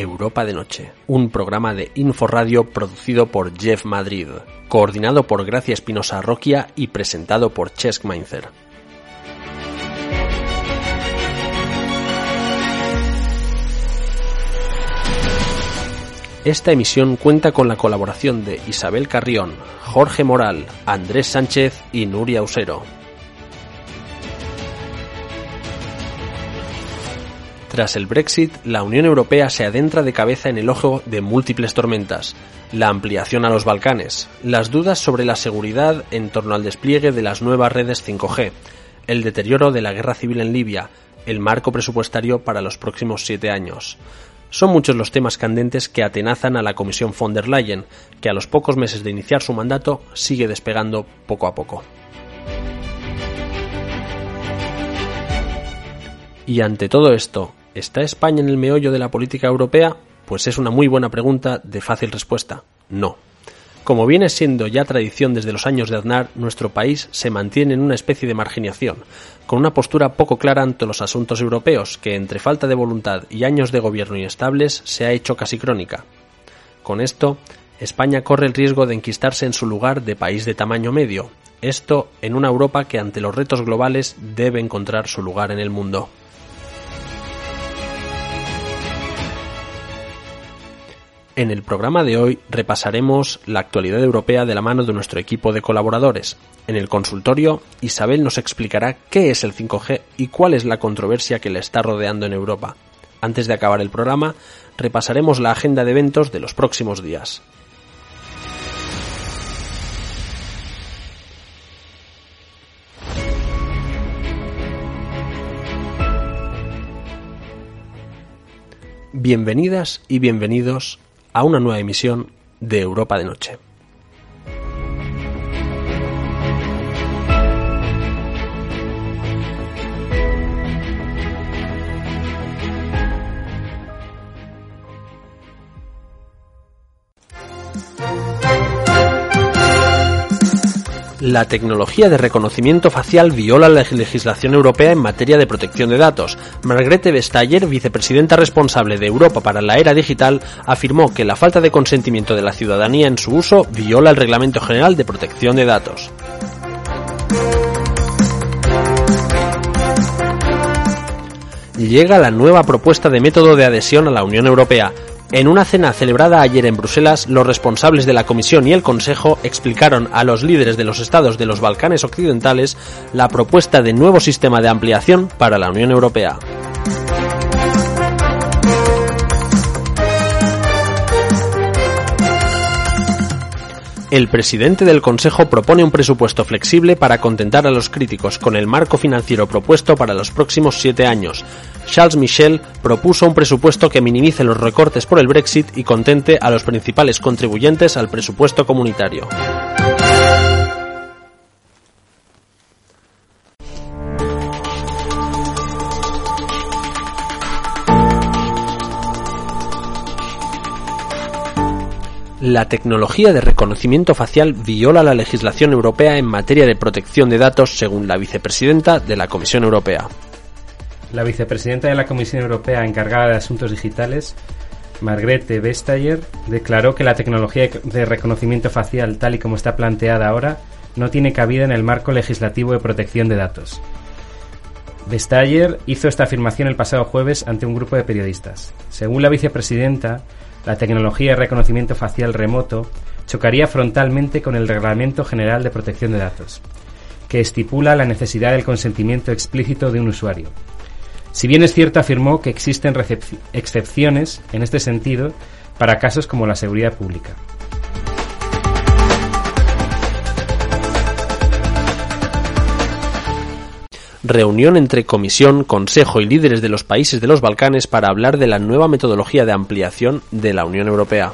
Europa de Noche, un programa de Inforadio producido por Jeff Madrid, coordinado por Gracia Espinosa Roquia y presentado por Chesk Mainzer. Esta emisión cuenta con la colaboración de Isabel Carrión, Jorge Moral, Andrés Sánchez y Nuria Usero. Tras el Brexit, la Unión Europea se adentra de cabeza en el ojo de múltiples tormentas. La ampliación a los Balcanes, las dudas sobre la seguridad en torno al despliegue de las nuevas redes 5G, el deterioro de la guerra civil en Libia, el marco presupuestario para los próximos siete años. Son muchos los temas candentes que atenazan a la Comisión von der Leyen, que a los pocos meses de iniciar su mandato sigue despegando poco a poco. Y ante todo esto, ¿Está España en el meollo de la política europea? Pues es una muy buena pregunta de fácil respuesta. No. Como viene siendo ya tradición desde los años de Aznar, nuestro país se mantiene en una especie de marginación, con una postura poco clara ante los asuntos europeos, que entre falta de voluntad y años de gobierno inestables se ha hecho casi crónica. Con esto, España corre el riesgo de enquistarse en su lugar de país de tamaño medio, esto en una Europa que ante los retos globales debe encontrar su lugar en el mundo. En el programa de hoy repasaremos la actualidad europea de la mano de nuestro equipo de colaboradores. En el consultorio, Isabel nos explicará qué es el 5G y cuál es la controversia que le está rodeando en Europa. Antes de acabar el programa, repasaremos la agenda de eventos de los próximos días. Bienvenidas y bienvenidos a una nueva emisión de Europa de Noche. La tecnología de reconocimiento facial viola la legislación europea en materia de protección de datos. Margrethe Vestager, vicepresidenta responsable de Europa para la era digital, afirmó que la falta de consentimiento de la ciudadanía en su uso viola el Reglamento General de Protección de Datos. Llega la nueva propuesta de método de adhesión a la Unión Europea. En una cena celebrada ayer en Bruselas, los responsables de la Comisión y el Consejo explicaron a los líderes de los estados de los Balcanes Occidentales la propuesta de nuevo sistema de ampliación para la Unión Europea. El presidente del Consejo propone un presupuesto flexible para contentar a los críticos con el marco financiero propuesto para los próximos siete años. Charles Michel propuso un presupuesto que minimice los recortes por el Brexit y contente a los principales contribuyentes al presupuesto comunitario. la tecnología de reconocimiento facial viola la legislación europea en materia de protección de datos, según la vicepresidenta de la Comisión Europea. La vicepresidenta de la Comisión Europea encargada de asuntos digitales, Margrethe Vestager, declaró que la tecnología de reconocimiento facial, tal y como está planteada ahora, no tiene cabida en el marco legislativo de protección de datos. Vestager hizo esta afirmación el pasado jueves ante un grupo de periodistas. Según la vicepresidenta, la tecnología de reconocimiento facial remoto chocaría frontalmente con el Reglamento General de Protección de Datos, que estipula la necesidad del consentimiento explícito de un usuario. Si bien es cierto, afirmó que existen excepciones en este sentido para casos como la seguridad pública. reunión entre Comisión, Consejo y líderes de los países de los Balcanes para hablar de la nueva metodología de ampliación de la Unión Europea.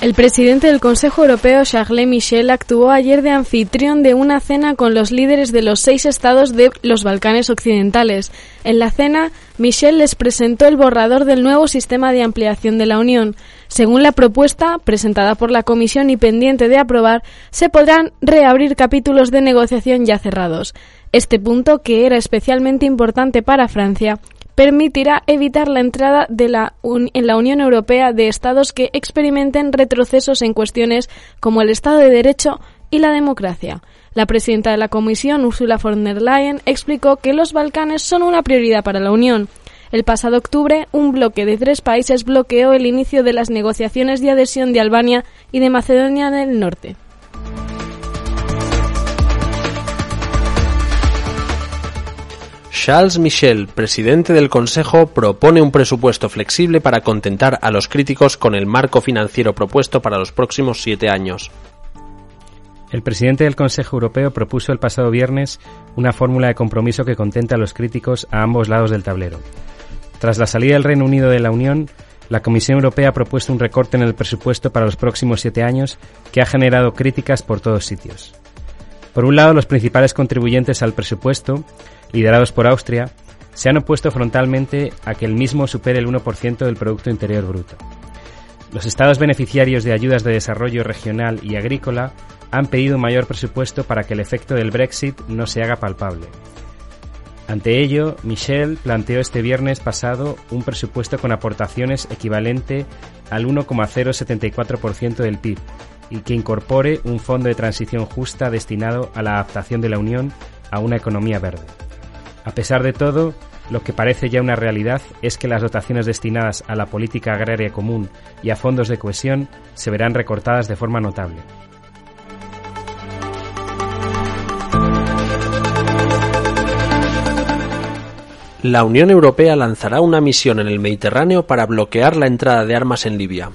El presidente del Consejo Europeo, Charles Michel, actuó ayer de anfitrión de una cena con los líderes de los seis estados de los Balcanes Occidentales. En la cena, Michel les presentó el borrador del nuevo sistema de ampliación de la Unión. Según la propuesta, presentada por la Comisión y pendiente de aprobar, se podrán reabrir capítulos de negociación ya cerrados. Este punto, que era especialmente importante para Francia, permitirá evitar la entrada en la Unión Europea de estados que experimenten retrocesos en cuestiones como el Estado de Derecho y la democracia. La presidenta de la Comisión, Ursula von der Leyen, explicó que los Balcanes son una prioridad para la Unión. El pasado octubre, un bloque de tres países bloqueó el inicio de las negociaciones de adhesión de Albania y de Macedonia del Norte. Charles Michel, presidente del Consejo, propone un presupuesto flexible para contentar a los críticos con el marco financiero propuesto para los próximos siete años. El presidente del Consejo Europeo propuso el pasado viernes una fórmula de compromiso que contenta a los críticos a ambos lados del tablero. Tras la salida del Reino Unido de la Unión, la Comisión Europea ha propuesto un recorte en el presupuesto para los próximos siete años que ha generado críticas por todos sitios. Por un lado, los principales contribuyentes al presupuesto liderados por Austria, se han opuesto frontalmente a que el mismo supere el 1% del Producto Interior Bruto. Los Estados beneficiarios de ayudas de desarrollo regional y agrícola han pedido un mayor presupuesto para que el efecto del Brexit no se haga palpable. Ante ello, Michel planteó este viernes pasado un presupuesto con aportaciones equivalente al 1,074% del PIB y que incorpore un fondo de transición justa destinado a la adaptación de la Unión a una economía verde. A pesar de todo, lo que parece ya una realidad es que las dotaciones destinadas a la política agraria común y a fondos de cohesión se verán recortadas de forma notable. La Unión Europea lanzará una misión en el Mediterráneo para bloquear la entrada de armas en Libia.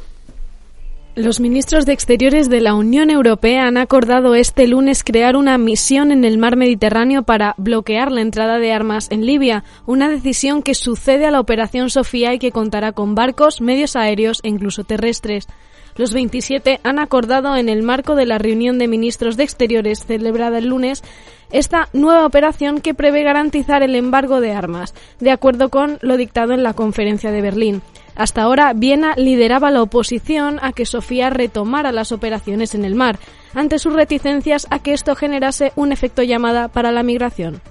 Los ministros de Exteriores de la Unión Europea han acordado este lunes crear una misión en el mar Mediterráneo para bloquear la entrada de armas en Libia, una decisión que sucede a la Operación Sofía y que contará con barcos, medios aéreos e incluso terrestres. Los 27 han acordado en el marco de la reunión de ministros de Exteriores celebrada el lunes esta nueva operación que prevé garantizar el embargo de armas, de acuerdo con lo dictado en la conferencia de Berlín. Hasta ahora, Viena lideraba la oposición a que Sofía retomara las operaciones en el mar, ante sus reticencias a que esto generase un efecto llamada para la migración.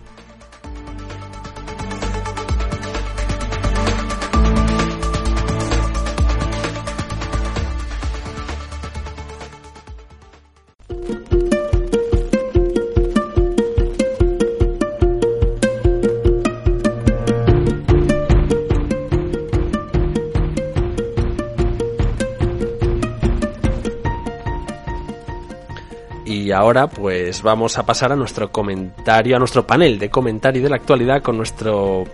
Y ahora pues vamos a pasar a nuestro comentario, a nuestro panel de comentario de la actualidad con nuestro,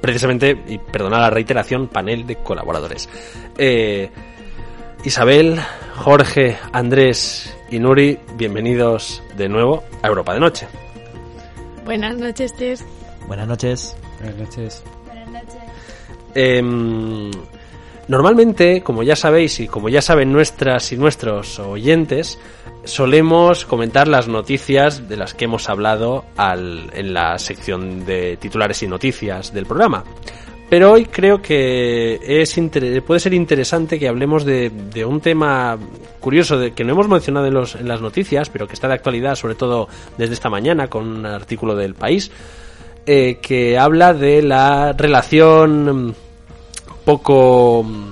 precisamente, y perdona la reiteración, panel de colaboradores. Eh, Isabel, Jorge, Andrés y Nuri, bienvenidos de nuevo a Europa de Noche. Buenas noches, Tess. Buenas noches. Buenas noches. Buenas noches. Em, normalmente, como ya sabéis y como ya saben nuestras y nuestros oyentes, solemos comentar las noticias de las que hemos hablado en la sección de titulares y noticias del programa. Pero hoy creo que puede ser interesante que hablemos de, un tema curioso de, que no hemos mencionado en, las noticias, pero que está de actualidad, sobre todo desde esta mañana, con un artículo del país, eh, que habla de la relación poco mm,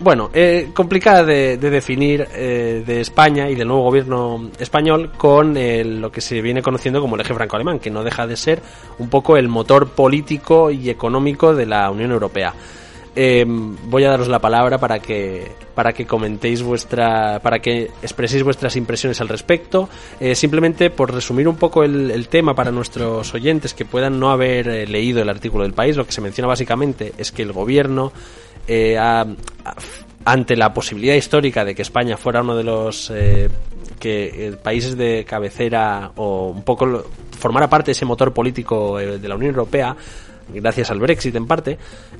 bueno, eh, complicada de, de definir eh, de España y del nuevo gobierno español con el- lo que se viene conociendo como el eje franco-alemán, que no deja de ser un poco el motor político y económico de la Unión Europea. Eh, voy a daros la palabra para que para que comentéis vuestra para que expreséis vuestras impresiones al respecto. Eh, simplemente por resumir un poco el, tema para nuestros oyentes que puedan no haber eh, leído el artículo del país lo que se menciona básicamente es que el gobierno eh, ha- ante la posibilidad histórica de que España fuera uno de los que países de cabecera o un poco formara parte de ese motor político de la Unión Europea, gracias al Brexit en parte,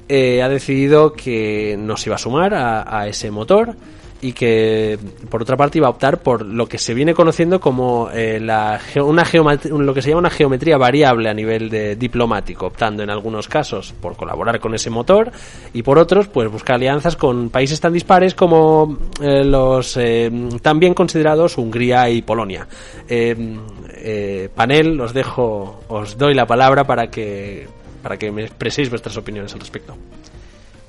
ha decidido que no se iba a sumar a ese motor y que por otra parte iba a optar por lo que se viene conociendo como eh, la una lo que se llama una geometría variable a nivel de diplomático, optando en algunos casos por colaborar con ese motor y por otros pues buscar alianzas con países tan dispares como eh, los eh, también considerados Hungría y Polonia. panel, os dejo, os doy la palabra para que para que me expreséis vuestras opiniones al respecto.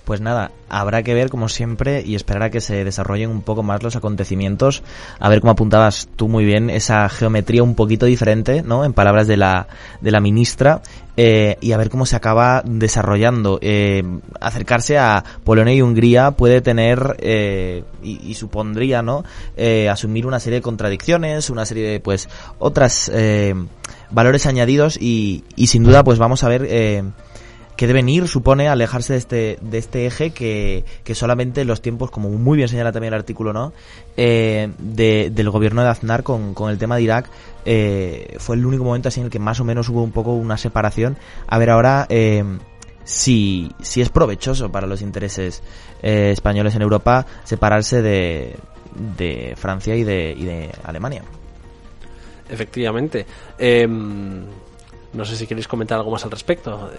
Pues nada, habrá que ver como siempre y esperar a que se desarrollen un poco más los acontecimientos, a ver cómo apuntabas tú muy bien esa geometría un poquito diferente, ¿no? En palabras de la, de la ministra, eh, y a ver cómo se acaba desarrollando. Eh, acercarse a Polonia y Hungría puede tener eh, y, supondría, ¿no? asumir una serie de contradicciones, una serie de, pues, otras valores añadidos y, y sin duda, pues vamos a ver que deben ir, supone alejarse de este, de este eje que, que solamente los tiempos, como muy bien señala también el artículo, ¿no? Eh, de, del gobierno de Aznar con, con el tema de Irak, eh, fue el único momento así en el que más o menos hubo un poco una separación. A ver ahora eh, si, si es provechoso para los intereses eh, españoles en Europa separarse de, de Francia y de, y de Alemania. Efectivamente. Em, no sé si queréis comentar algo más al respecto.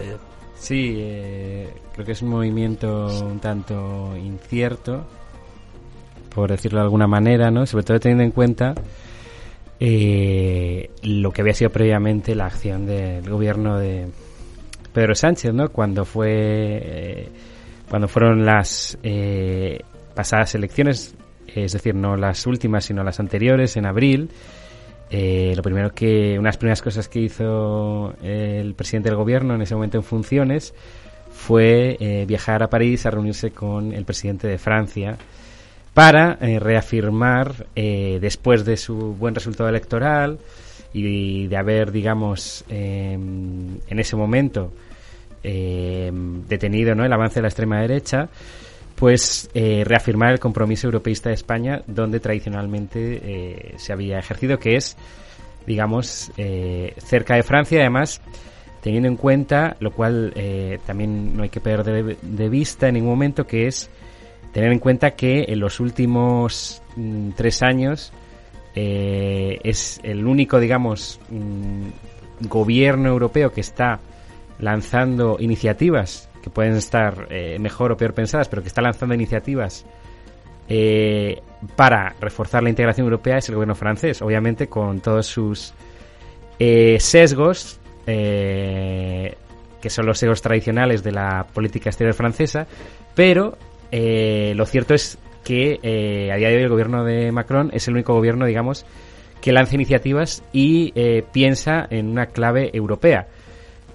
Eh, Sí, eh, creo que es un movimiento un tanto incierto, por decirlo de alguna manera, ¿no? Sobre todo teniendo en cuenta eh, lo que había sido previamente la acción del gobierno de Pedro Sánchez, ¿no? Cuando fue, eh, cuando fueron las pasadas elecciones, es decir, no las últimas, sino las anteriores, en abril. Eh, lo primero que, unas primeras cosas que hizo el presidente del gobierno en ese momento en funciones fue eh, viajar a París a reunirse con el presidente de Francia para eh, reafirmar, después de su buen resultado electoral y de haber, digamos, em, en ese momento em, detenido ¿no? el avance de la extrema derecha, pues eh, reafirmar el compromiso europeísta de España donde tradicionalmente eh, se había ejercido, que es, digamos, eh, cerca de Francia, además teniendo en cuenta, lo cual también no hay que perder de, vista en ningún momento, que es tener en cuenta que en los últimos mm, tres años es el único, digamos, mm, gobierno europeo que está lanzando iniciativas que pueden estar eh, mejor o peor pensadas, pero que está lanzando iniciativas eh, para reforzar la integración europea es el gobierno francés, obviamente con todos sus eh, sesgos, que son los sesgos tradicionales de la política exterior francesa, pero lo cierto es que a día de hoy el gobierno de Macron es el único gobierno, digamos, que lanza iniciativas y piensa en una clave europea.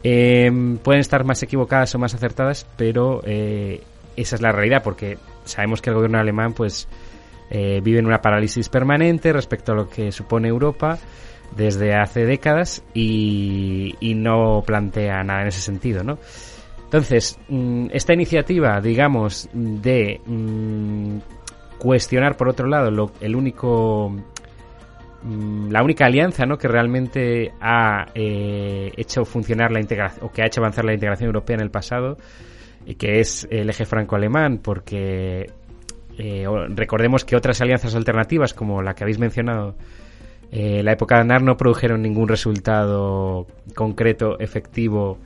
Em, pueden estar más equivocadas o más acertadas, pero eh, esa es la realidad, porque sabemos que el gobierno alemán pues eh, vive en una parálisis permanente respecto a lo que supone Europa desde hace décadas y, no plantea nada en ese sentido, ¿no? Entonces, mm, esta iniciativa, digamos, de mm, cuestionar, por otro lado, el único la única alianza ¿no? que realmente ha eh, hecho funcionar la integración o que ha hecho avanzar la integración europea en el pasado y que es el eje franco-alemán porque eh, recordemos que otras alianzas alternativas como la que habéis mencionado eh, la época de ANAR no produjeron ningún resultado concreto efectivo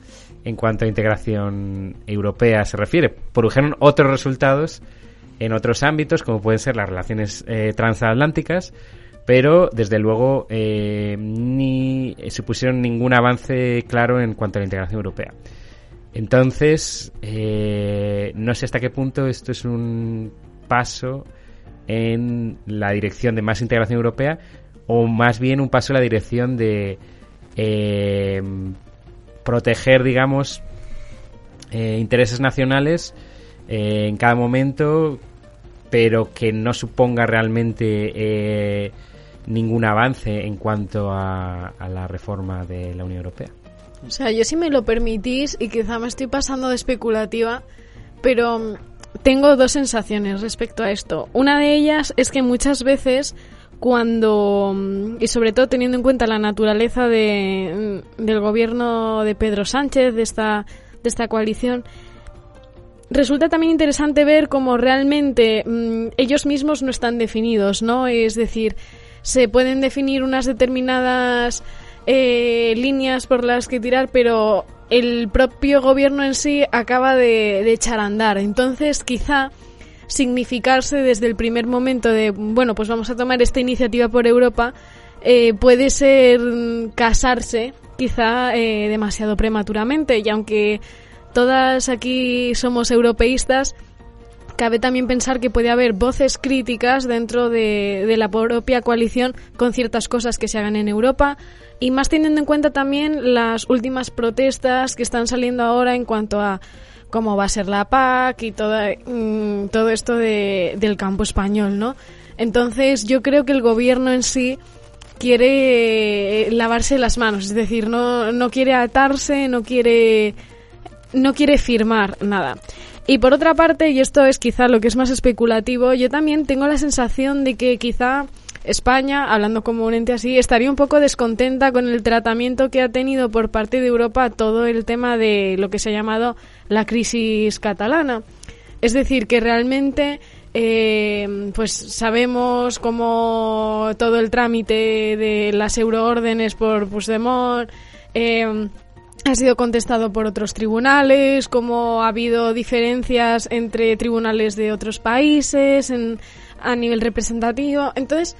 en cuanto a integración europea se refiere produjeron otros resultados en otros ámbitos como pueden ser las relaciones transatlánticas pero desde luego eh, ni supusieron ningún avance claro en cuanto a la integración europea. Entonces, eh, no sé hasta qué punto esto es un paso en la dirección de más integración europea o más bien un paso en la dirección de eh, proteger, digamos, intereses nacionales en cada momento, pero que no suponga realmente ningún avance en cuanto a, la reforma de la Unión Europea. O sea, yo si me lo permitís, y quizá me estoy pasando de especulativa, pero mm, tengo dos sensaciones respecto a esto. Una de ellas es que muchas veces cuando, mm, y sobre todo teniendo en cuenta la naturaleza de, mm, del gobierno de Pedro Sánchez, de esta, de esta coalición, resulta también interesante ver cómo realmente ellos mismos no están definidos, ¿no? Es decir, se pueden definir unas determinadas eh, líneas por las que tirar, pero el propio gobierno en sí acaba de, de echar a andar. Entonces, quizá significarse desde el primer momento de, bueno, pues vamos a tomar esta iniciativa por Europa, eh, puede ser casarse quizá eh, demasiado prematuramente y aunque todas aquí somos europeístas, cabe también pensar que puede haber voces críticas dentro de, la propia coalición con ciertas cosas que se hagan en Europa y más teniendo en cuenta también las últimas protestas que están saliendo ahora en cuanto a cómo va a ser la PAC y todo, mm, todo esto de, del campo español, ¿no? Entonces yo creo que el gobierno en sí quiere lavarse las manos, es decir, no, no quiere atarse, no quiere, no quiere firmar nada. Y por otra parte, y esto es quizá lo que es más especulativo, yo también tengo la sensación de que quizá España, hablando como un ente así, estaría un poco descontenta con el tratamiento que ha tenido por parte de Europa todo el tema de lo que se ha llamado la crisis catalana. Es decir, que realmente eh, pues sabemos cómo todo el trámite de las euroórdenes por Puigdemont eh, ha sido contestado por otros tribunales, cómo ha habido diferencias entre tribunales de otros países en, a nivel representativo. Entonces,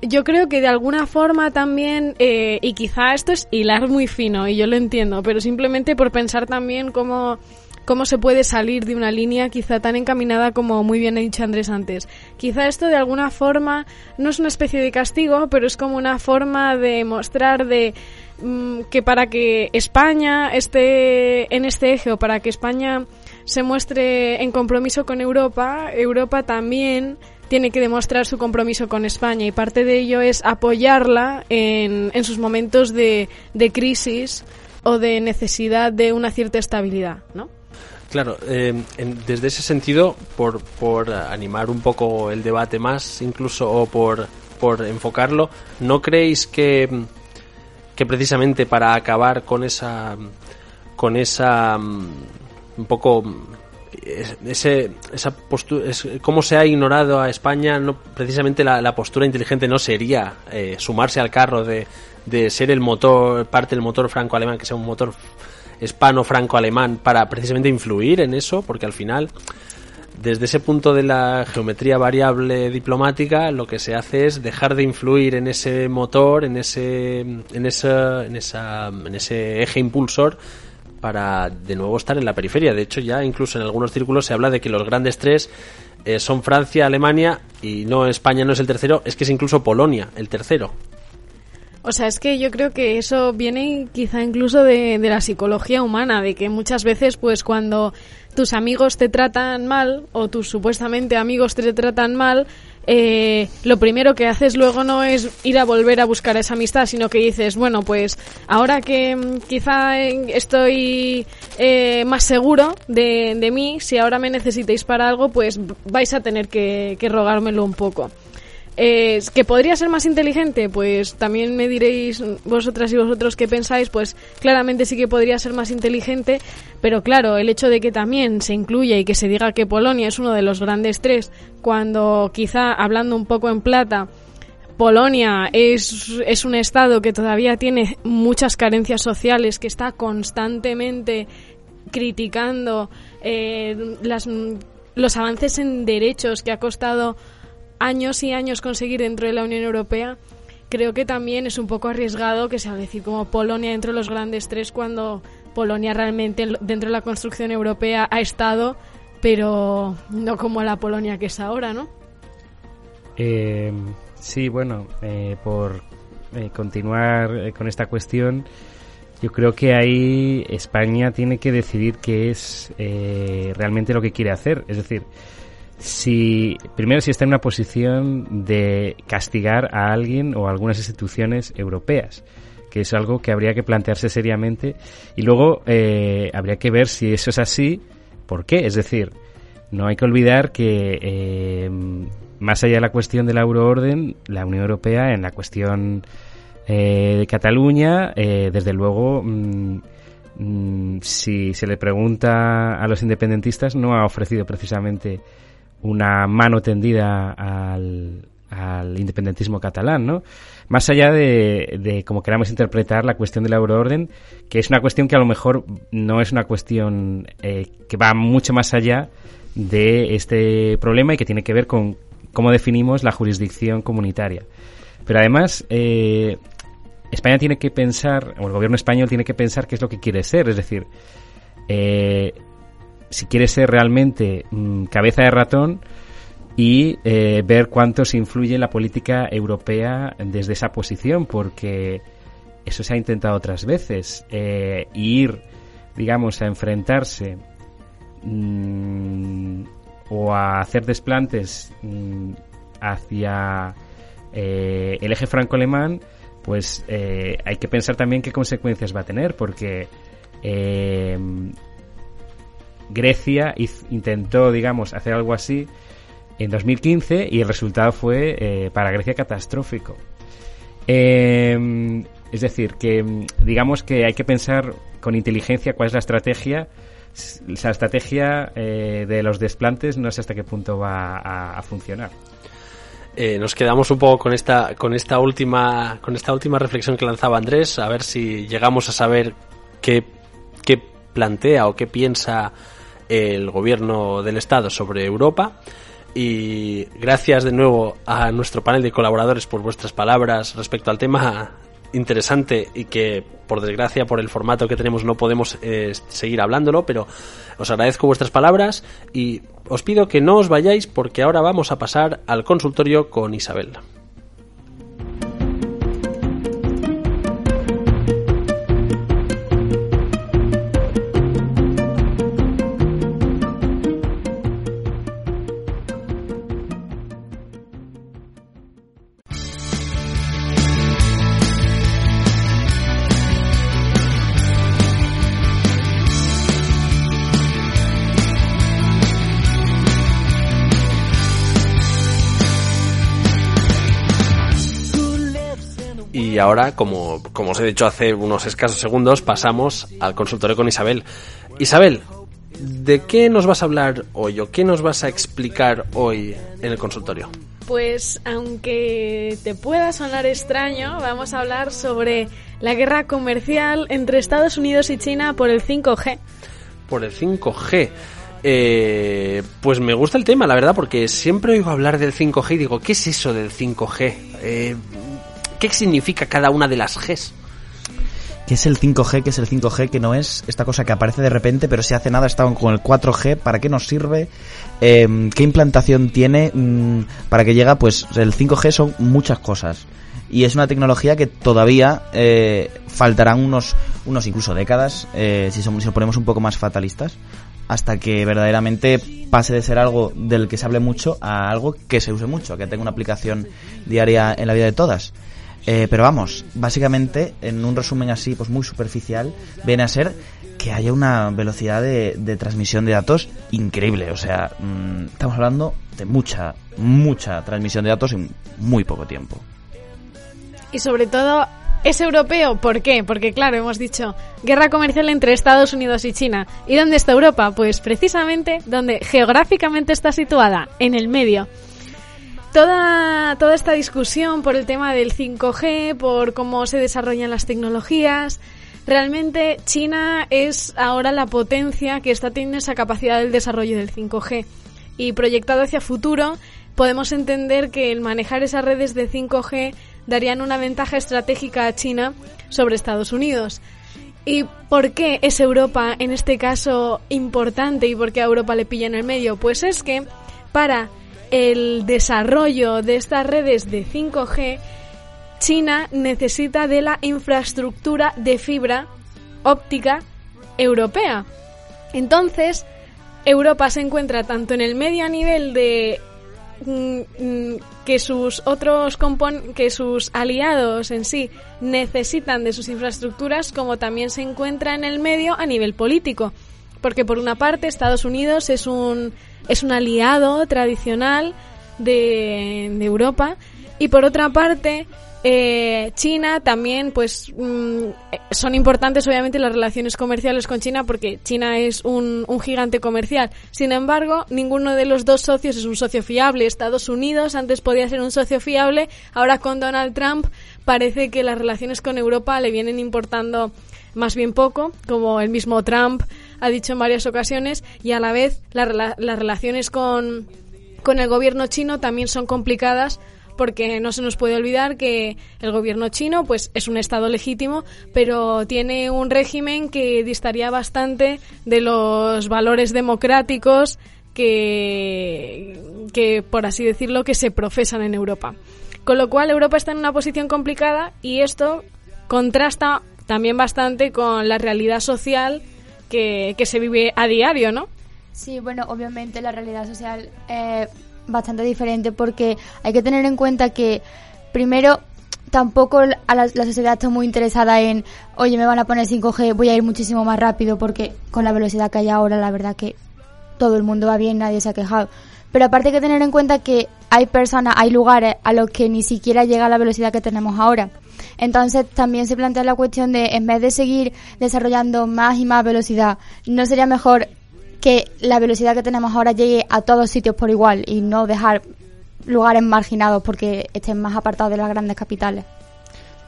yo creo que de alguna forma también, eh, y quizá esto es hilar muy fino, y yo lo entiendo, pero simplemente por pensar también cómo, cómo se puede salir de una línea quizá tan encaminada como muy bien ha dicho Andrés antes. Quizá esto de alguna forma no es una especie de castigo, pero es como una forma de mostrar de mm, que para que España esté en este eje o para que España se muestre en compromiso con Europa, Europa también tiene que demostrar su compromiso con España y parte de ello es apoyarla en, en sus momentos de, de, crisis o de necesidad de una cierta estabilidad, ¿no? Claro, eh, en, desde ese sentido, por, por animar un poco el debate más, incluso, o por, por enfocarlo, ¿no creéis que, que precisamente para acabar con esa, con esa, mm, un poco ese, esa postura, es, cómo se ha ignorado a España, no, precisamente la, la postura inteligente no sería eh, sumarse al carro de, de, ser el motor, parte del motor franco-alemán, que sea un motor hispano-franco-alemán, para precisamente influir en eso, porque al final, desde ese punto de la geometría variable diplomática, lo que se hace es dejar de influir en ese motor, en ese, en esa, en esa, en ese eje impulsor, para de nuevo estar en la periferia. De hecho, ya incluso en algunos círculos se habla de que los grandes tres eh, son Francia, Alemania y no España no es el tercero, es que es incluso Polonia el tercero. O sea, es que yo creo que eso viene quizá incluso de, de, la psicología humana, de que muchas veces, pues cuando tus amigos te tratan mal, o tus supuestamente amigos te tratan mal, eh, lo primero que haces luego no es ir a volver a buscar esa amistad, sino que dices, bueno, pues ahora que mm, quizá estoy eh, más seguro de, de, mí, si ahora me necesitéis para algo, pues vais a tener que, que rogármelo un poco. Eh, ¿Que podría ser más inteligente? Pues también me diréis vosotras y vosotros qué pensáis, pues claramente sí que podría ser más inteligente, pero claro, el hecho de que también se incluya y que se diga que Polonia es uno de los grandes tres, cuando quizá hablando un poco en plata, Polonia es, es un estado que todavía tiene muchas carencias sociales, que está constantemente criticando eh, las, los avances en derechos que ha costado años y años conseguir dentro de la Unión Europea, creo que también es un poco arriesgado que se sea decir como Polonia dentro de los grandes tres cuando Polonia realmente dentro de la construcción europea ha estado, pero no como la Polonia que es ahora, ¿no? Eh, sí, bueno, eh, por eh, continuar eh, con esta cuestión, yo creo que ahí España tiene que decidir qué es eh, realmente lo que quiere hacer. Es decir, si primero si está en una posición de castigar a alguien o a algunas instituciones europeas que es algo que habría que plantearse seriamente. Y luego eh, habría que ver si eso es así por qué es decir no hay que olvidar que eh, más allá de la cuestión de la euroorden, la Unión Europea en la cuestión eh, de Cataluña, eh, desde luego, mm, mm, si se le pregunta a los independentistas, no ha ofrecido precisamente una mano tendida al, al independentismo catalán, ¿no? Más allá de, de como queramos interpretar la cuestión de la euroorden, que es una cuestión que a lo mejor no es una cuestión eh, que va mucho más allá de este problema y que tiene que ver con cómo definimos la jurisdicción comunitaria. Pero además, eh, España tiene que pensar, o el gobierno español tiene que pensar qué es lo que quiere ser, es decir, eh, si quiere ser realmente mm, cabeza de ratón y eh, ver cuánto se influye la política europea desde esa posición, porque eso se ha intentado otras veces, eh, ir, digamos, a enfrentarse mm, o a hacer desplantes mm, hacia eh, el eje franco-alemán, pues hay que pensar también qué consecuencias va a tener, porque Grecia intentó, digamos, hacer algo así en 2015 y el resultado fue eh, para Grecia catastrófico. Eh, es decir, que digamos que hay que pensar con inteligencia cuál es la estrategia. La estrategia eh, de los desplantes no sé hasta qué punto va a, funcionar. Eh, nos quedamos un poco con esta con esta última con esta última reflexión que lanzaba Andrés a ver si llegamos a saber qué plantea o qué piensa el gobierno del estado sobre Europa y gracias de nuevo a nuestro panel de colaboradores por vuestras palabras respecto al tema interesante y que por desgracia por el formato que tenemos no podemos eh, seguir hablándolo, pero os agradezco vuestras palabras y os pido que no os vayáis porque ahora vamos a pasar al consultorio con Isabel. Ahora, como, como os he dicho hace unos escasos segundos, pasamos al consultorio con Isabel. Isabel, ¿de qué nos vas a hablar hoy o qué nos vas a explicar hoy en el consultorio? Pues aunque te pueda sonar extraño, vamos a hablar sobre la guerra comercial entre Estados Unidos y China por el 5G. Por el 5G. Eh, pues me gusta el tema, la verdad, porque siempre oigo hablar del 5G y digo, ¿qué es eso del 5G? Eh, ¿Qué significa cada una de las Gs? ¿Qué es el 5G? ¿Qué es el 5G? Que no es esta cosa que aparece de repente, pero si hace nada estaban con el 4G. ¿Para qué nos sirve? Eh, ¿Qué implantación tiene? Mm, ¿Para qué llega? Pues el 5G son muchas cosas. Y es una tecnología que todavía eh, faltarán unos, unos incluso décadas, eh, si, somos, si nos ponemos un poco más fatalistas, hasta que verdaderamente pase de ser algo del que se hable mucho a algo que se use mucho, que tenga una aplicación diaria en la vida de todas. Eh, pero vamos, básicamente, en un resumen así, pues muy superficial, viene a ser que haya una velocidad de, transmisión de datos increíble. O sea, mmm, estamos hablando de mucha, mucha transmisión de datos en muy poco tiempo. Y sobre todo, es europeo. ¿Por qué? Porque, claro, hemos dicho guerra comercial entre Estados Unidos y China. ¿Y dónde está Europa? Pues precisamente donde geográficamente está situada, en el medio toda, toda esta discusión por el tema del 5G, por cómo se desarrollan las tecnologías, realmente China es ahora la potencia que está teniendo esa capacidad del desarrollo del 5G. Y proyectado hacia futuro, podemos entender que el manejar esas redes de 5G darían una ventaja estratégica a China sobre Estados Unidos. ¿Y por qué es Europa en este caso importante y por qué a Europa le pilla en el medio? Pues es que para el desarrollo de estas redes de 5G, China necesita de la infraestructura de fibra óptica europea. Entonces, Europa se encuentra tanto en el medio a nivel de mm, que sus otros que sus aliados en sí necesitan de sus infraestructuras como también se encuentra en el medio a nivel político porque por una parte Estados Unidos es un es un aliado tradicional de, de Europa. Y por otra parte, eh, China también, pues, mm, son importantes obviamente las relaciones comerciales con China porque China es un, un, gigante comercial. Sin embargo, ninguno de los dos socios es un socio fiable. Estados Unidos antes podía ser un socio fiable, ahora con Donald Trump parece que las relaciones con Europa le vienen importando más bien poco, como el mismo Trump ha dicho en varias ocasiones, y a la vez las relaciones con, con el gobierno chino también son complicadas porque no se nos puede olvidar que el gobierno chino pues es un estado legítimo, pero tiene un régimen que distaría bastante de los valores democráticos que, que por así decirlo que se profesan en Europa. Con lo cual Europa está en una posición complicada y esto contrasta también bastante con la realidad social que, se vive a diario, ¿no? Sí, bueno, obviamente la realidad social eh, bastante diferente porque hay que tener en cuenta que primero tampoco a la, sociedad está muy interesada en, oye, me van a poner 5G, voy a ir muchísimo más rápido porque con la velocidad que hay ahora, la verdad que todo el mundo va bien, nadie se ha quejado. Pero aparte hay que tener en cuenta que hay personas, hay lugares a los que ni siquiera llega la velocidad que tenemos ahora. Entonces también se plantea la cuestión de, en vez de seguir desarrollando más y más velocidad, ¿no sería mejor que la velocidad que tenemos ahora llegue a todos sitios por igual y no dejar lugares marginados porque estén más apartados de las grandes capitales.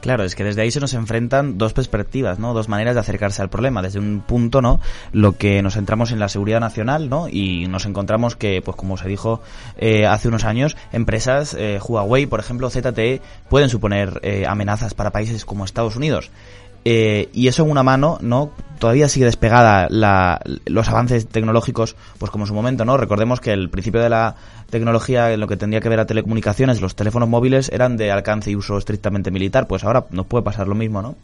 Claro, es que desde ahí se nos enfrentan dos perspectivas, ¿no? Dos maneras de acercarse al problema. Desde un punto, ¿no? Lo que nos centramos en la seguridad nacional, ¿no? Y nos encontramos que, pues como se dijo eh, hace unos años, empresas, eh, Huawei, por ejemplo, ZTE, pueden suponer eh, amenazas para países como Estados Unidos. Eh, y eso en una mano, ¿no? Todavía sigue despegada la, los avances tecnológicos, pues como en su momento, ¿no? Recordemos que el principio de la tecnología en lo que tendría que ver a telecomunicaciones, los teléfonos móviles eran de alcance y uso estrictamente militar, pues ahora nos puede pasar lo mismo, ¿no?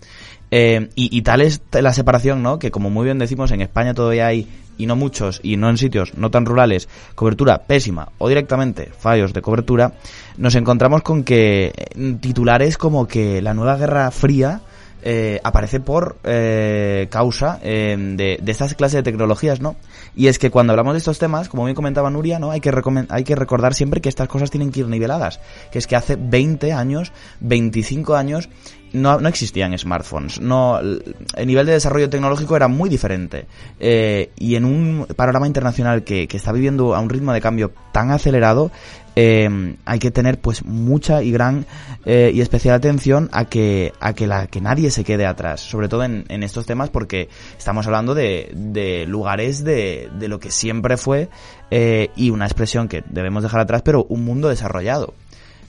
Eh, y, y, tal es la separación, ¿no? Que como muy bien decimos, en España todavía hay, y no muchos, y no en sitios no tan rurales, cobertura pésima o directamente fallos de cobertura, nos encontramos con que eh, titulares como que la nueva Guerra Fría eh, aparece por eh, causa eh, de, de, estas clases de tecnologías, ¿no? Y es que cuando hablamos de estos temas, como bien comentaba Nuria, ¿no? Hay que, hay que recordar siempre que estas cosas tienen que ir niveladas. Que es que hace 20 años, 25 años, no, no existían smartphones. No, el nivel de desarrollo tecnológico era muy diferente. Eh, y en un panorama internacional que, que, está viviendo a un ritmo de cambio tan acelerado, eh, hay que tener pues mucha y gran eh, y especial atención a que, a que, la, que nadie se quede atrás. Sobre todo en, en estos temas porque estamos hablando de, de lugares de, de lo que siempre fue eh, y una expresión que debemos dejar atrás, pero un mundo desarrollado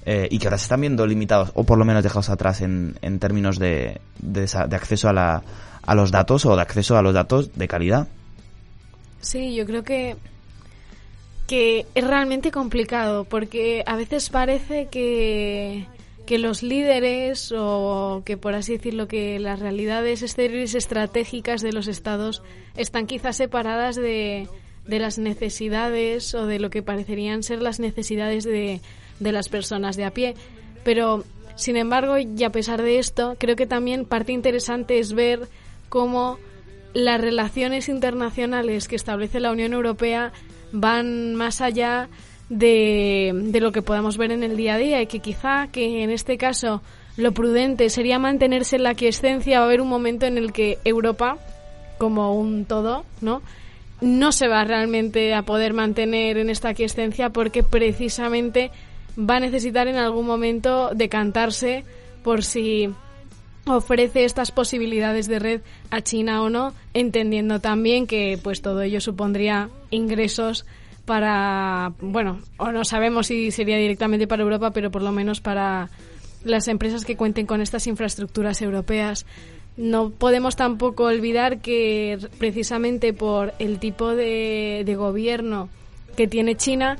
eh, y que ahora se están viendo limitados o por lo menos dejados atrás en, en términos de, de, de, acceso a, la, a los datos o de acceso a los datos de calidad. Sí, yo creo que que es realmente complicado porque a veces parece que que los líderes o que por así decirlo que las realidades exteriores estratégicas de los estados están quizás separadas de, de las necesidades o de lo que parecerían ser las necesidades de, de las personas de a pie. Pero, sin embargo, y a pesar de esto, creo que también parte interesante es ver cómo las relaciones internacionales que establece la Unión Europea van más allá de, de lo que podamos ver en el día a día y que quizá que en este caso lo prudente sería mantenerse en la quiescencia a haber un momento en el que Europa como un todo, ¿no? No se va realmente a poder mantener en esta quiescencia porque precisamente va a necesitar en algún momento decantarse por si ofrece estas posibilidades de red a China o no, entendiendo también que pues todo ello supondría ingresos para, bueno, o no sabemos si sería directamente para Europa, pero por lo menos para las empresas que cuenten con estas infraestructuras europeas. No podemos tampoco olvidar que precisamente por el tipo de, de gobierno que tiene China,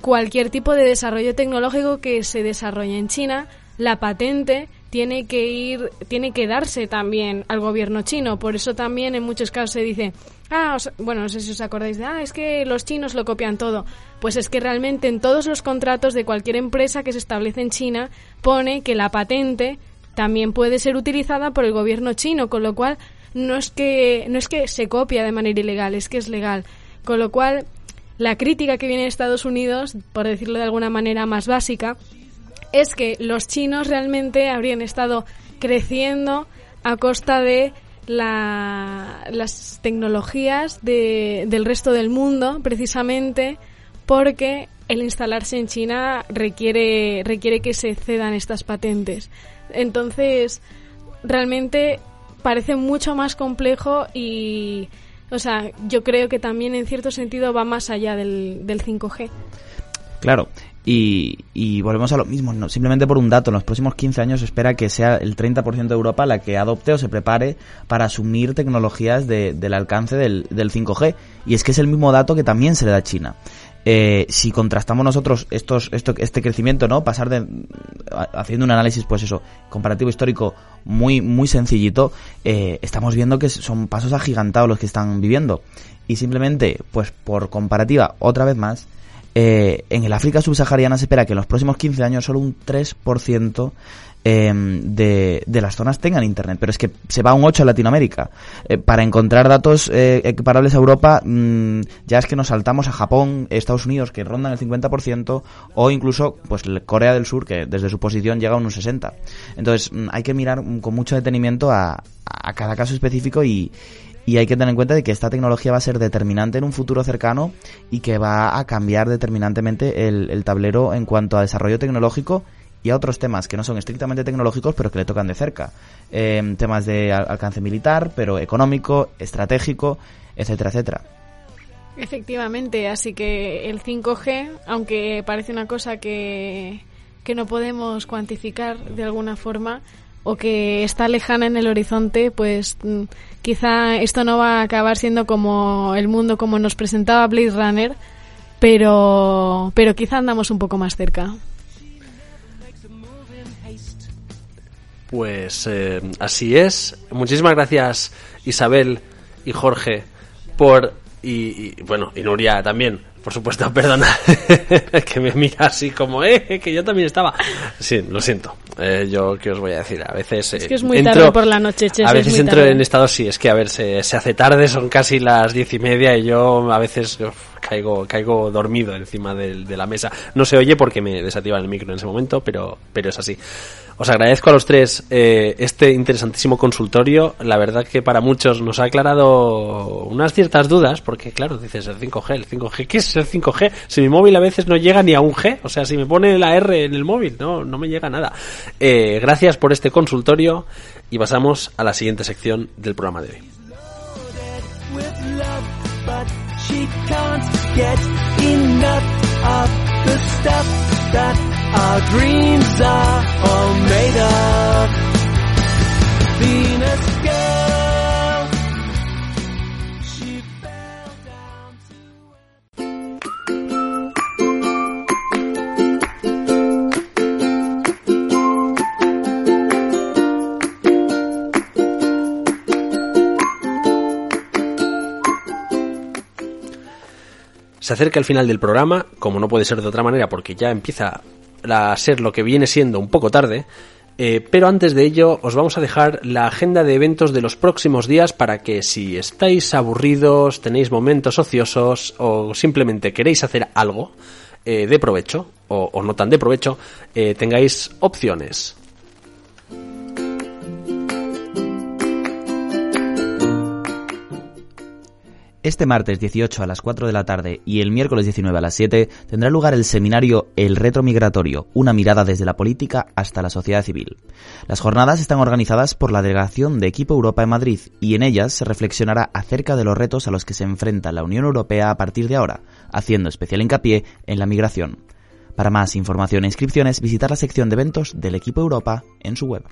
cualquier tipo de desarrollo tecnológico que se desarrolle en China, la patente tiene que ir, tiene que darse también al gobierno chino. Por eso también en muchos casos se dice, ah, bueno, no sé si os acordáis de, ah, es que los chinos lo copian todo. Pues es que realmente en todos los contratos de cualquier empresa que se establece en China pone que la patente también puede ser utilizada por el gobierno chino, con lo cual no es que no es que se copia de manera ilegal, es que es legal. Con lo cual la crítica que viene de Estados Unidos, por decirlo de alguna manera más básica, es que los chinos realmente habrían estado creciendo a costa de las tecnologías del resto del mundo, precisamente porque el instalarse en China requiere que se cedan estas patentes. Entonces, realmente parece mucho más complejo y, o sea, yo creo que también en cierto sentido va más allá del, del 5G. Claro, y, volvemos a lo mismo, ¿no? simplemente por un dato, en los próximos 15 años se espera que sea el 30% de Europa la que adopte o se prepare para asumir tecnologías del alcance del, 5G. Y es que es el mismo dato que también se le da a China. Eh, si contrastamos nosotros estos, esto, este crecimiento, ¿no? Pasar de, haciendo un análisis, pues eso, comparativo histórico muy, muy sencillito, eh, estamos viendo que son pasos agigantados los que están viviendo. Y simplemente, pues por comparativa, otra vez más, eh, en el África subsahariana se espera que en los próximos 15 años solo un 3% em, de, de, las zonas tengan internet, pero es que se va un 8 en Latinoamérica. Eh, para encontrar datos eh, equiparables a Europa, mm, ya es que nos saltamos a Japón, Estados Unidos, que rondan el 50%, o incluso pues Corea del Sur, que desde su posición llega a un 60%. Entonces mm, hay que mirar con mucho detenimiento a, a cada caso específico y, y hay que tener en cuenta de que esta tecnología va a ser determinante en un futuro cercano y que va a cambiar determinantemente el, tablero en cuanto a desarrollo tecnológico y a otros temas que no son estrictamente tecnológicos, pero que le tocan de cerca. Em, temas de alcance militar, pero económico, estratégico, etcétera, etcétera. Efectivamente, así que el 5G, aunque parece una cosa que, que no podemos cuantificar de alguna forma, o que está lejana en el horizonte, pues mm, quizá esto no va a acabar siendo como el mundo como nos presentaba Blade Runner, pero, pero quizá andamos un poco más cerca. Pues eh, así es. Muchísimas gracias Isabel y Jorge por y, y, bueno y Nuria también por supuesto, perdona, que me mira así como, eh, que yo también estaba. Sí, lo siento. Eh, yo, ¿qué os voy a decir? A veces. Es que es muy tarde por la noche, A veces entro en estado, sí, es que a ver, se, se, hace tarde, son casi las diez y media y yo a veces caigo, caigo dormido encima de, de la mesa. No se oye porque me desactivan el micro en ese momento, pero, pero es así. Os agradezco a los tres eh, este interesantísimo consultorio. La verdad que para muchos nos ha aclarado unas ciertas dudas, porque claro, dices el 5G, el 5G, ¿qué es el 5G? Si mi móvil a veces no llega ni a un G, o sea, si me pone la R en el móvil, no, no me llega nada. Eh, gracias por este consultorio y pasamos a la siguiente sección del programa de hoy. Our dreams are all made of Venus girl. She fell down Se acerca el final del programa, como no puede ser de otra manera, porque ya empieza a ser lo que viene siendo un poco tarde, eh, pero antes de ello os vamos a dejar la agenda de eventos de los próximos días para que si estáis aburridos, tenéis momentos ociosos o simplemente queréis hacer algo eh, de provecho o, no tan de provecho, eh, tengáis opciones. Este martes 18 a las 4 de la tarde y el miércoles 19 a las 7 tendrá lugar el seminario El Retro Migratorio, una mirada desde la política hasta la sociedad civil. Las jornadas están organizadas por la delegación de Equipo Europa en Madrid y en ellas se reflexionará acerca de los retos a los que se enfrenta la Unión Europea a partir de ahora, haciendo especial hincapié en la migración. Para más información e inscripciones, visitar la sección de eventos del Equipo Europa en su web.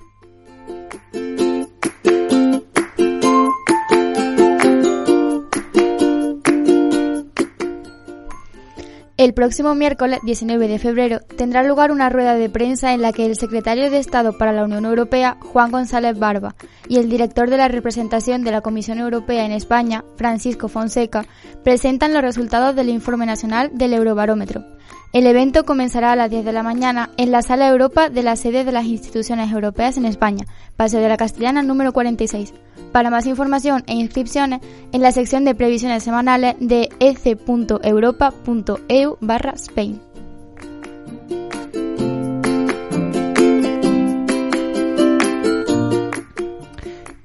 El próximo miércoles 19 de febrero tendrá lugar una rueda de prensa en la que el secretario de Estado para la Unión Europea, Juan González Barba, y el director de la representación de la Comisión Europea en España, Francisco Fonseca, presentan los resultados del informe nacional del Eurobarómetro. El evento comenzará a las 10 de la mañana en la Sala Europa de la sede de las instituciones europeas en España, Paseo de la Castellana número 46. Para más información e inscripciones, en la sección de previsiones semanales de ec.europa.eu barra Spain.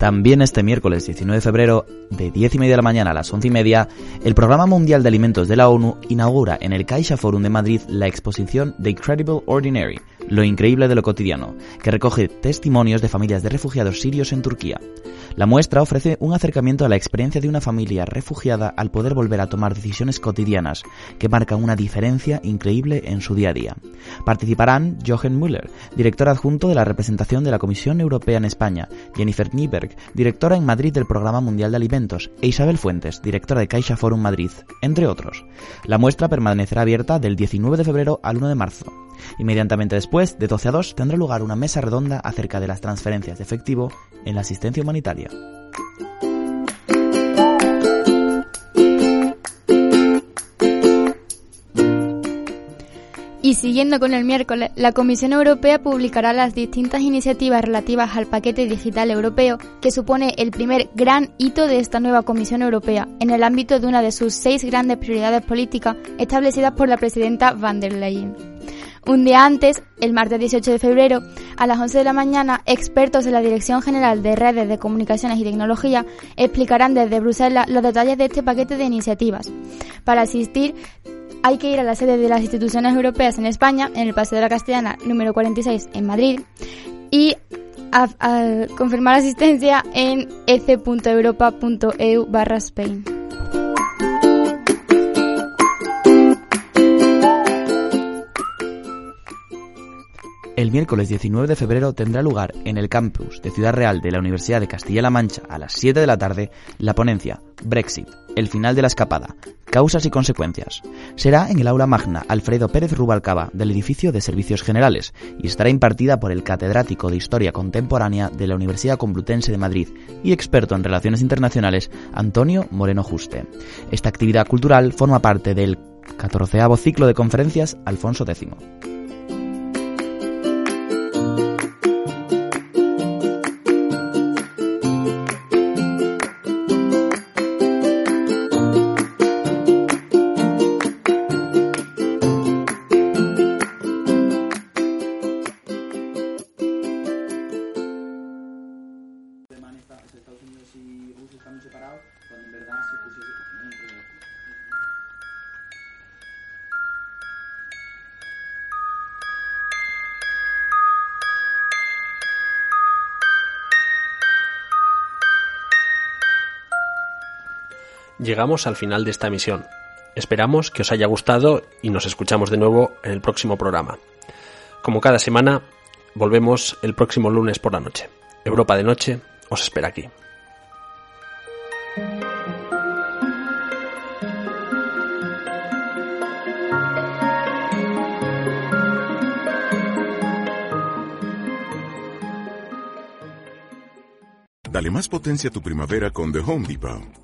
También este miércoles 19 de febrero, de 10 y media de la mañana a las 11 y media, el Programa Mundial de Alimentos de la ONU inaugura en el Caixa Forum de Madrid la exposición The Incredible Ordinary, lo increíble de lo cotidiano, que recoge testimonios de familias de refugiados sirios en Turquía. La muestra ofrece un acercamiento a la experiencia de una familia refugiada al poder volver a tomar decisiones cotidianas que marcan una diferencia increíble en su día a día. Participarán Jochen Müller, director adjunto de la representación de la Comisión Europea en España, Jennifer Nieberg, directora en Madrid del Programa Mundial de Alimentos, e Isabel Fuentes, directora de Caixa Forum Madrid, entre otros. La muestra permanecerá abierta del 19 de febrero al 1 de marzo. Inmediatamente después, de 12 a 2, tendrá lugar una mesa redonda acerca de las transferencias de efectivo en la asistencia humanitaria. Y siguiendo con el miércoles, la Comisión Europea publicará las distintas iniciativas relativas al paquete digital europeo, que supone el primer gran hito de esta nueva Comisión Europea, en el ámbito de una de sus seis grandes prioridades políticas establecidas por la presidenta van der Leyen. Un día antes, el martes 18 de febrero, a las 11 de la mañana, expertos de la Dirección General de Redes de Comunicaciones y Tecnología explicarán desde Bruselas los detalles de este paquete de iniciativas. Para asistir, hay que ir a la sede de las instituciones europeas en España, en el Paseo de la Castellana número 46 en Madrid, y confirmar asistencia en ec.europa.eu barra Spain. El miércoles 19 de febrero tendrá lugar en el campus de Ciudad Real de la Universidad de Castilla-La Mancha a las 7 de la tarde la ponencia Brexit, el final de la escapada, causas y consecuencias. Será en el aula magna Alfredo Pérez Rubalcaba del edificio de Servicios Generales y estará impartida por el catedrático de Historia Contemporánea de la Universidad Complutense de Madrid y experto en relaciones internacionales Antonio Moreno Juste. Esta actividad cultural forma parte del 14 ciclo de conferencias Alfonso X. Llegamos al final de esta emisión. Esperamos que os haya gustado y nos escuchamos de nuevo en el próximo programa. Como cada semana, volvemos el próximo lunes por la noche. Europa de Noche os espera aquí. Dale más potencia a tu primavera con The Home Depot.